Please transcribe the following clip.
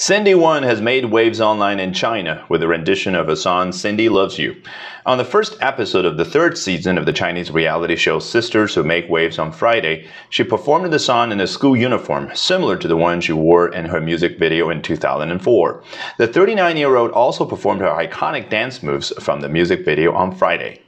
Cindy Wang has made waves online in China with a rendition of a song Cindy Loves You. On the first episode of the third season of the Chinese reality show Sisters Who Make Waves on Friday, she performed the song in a school uniform, similar to the one she wore in her music video in 2004. The 39 year old also performed her iconic dance moves from the music video on Friday.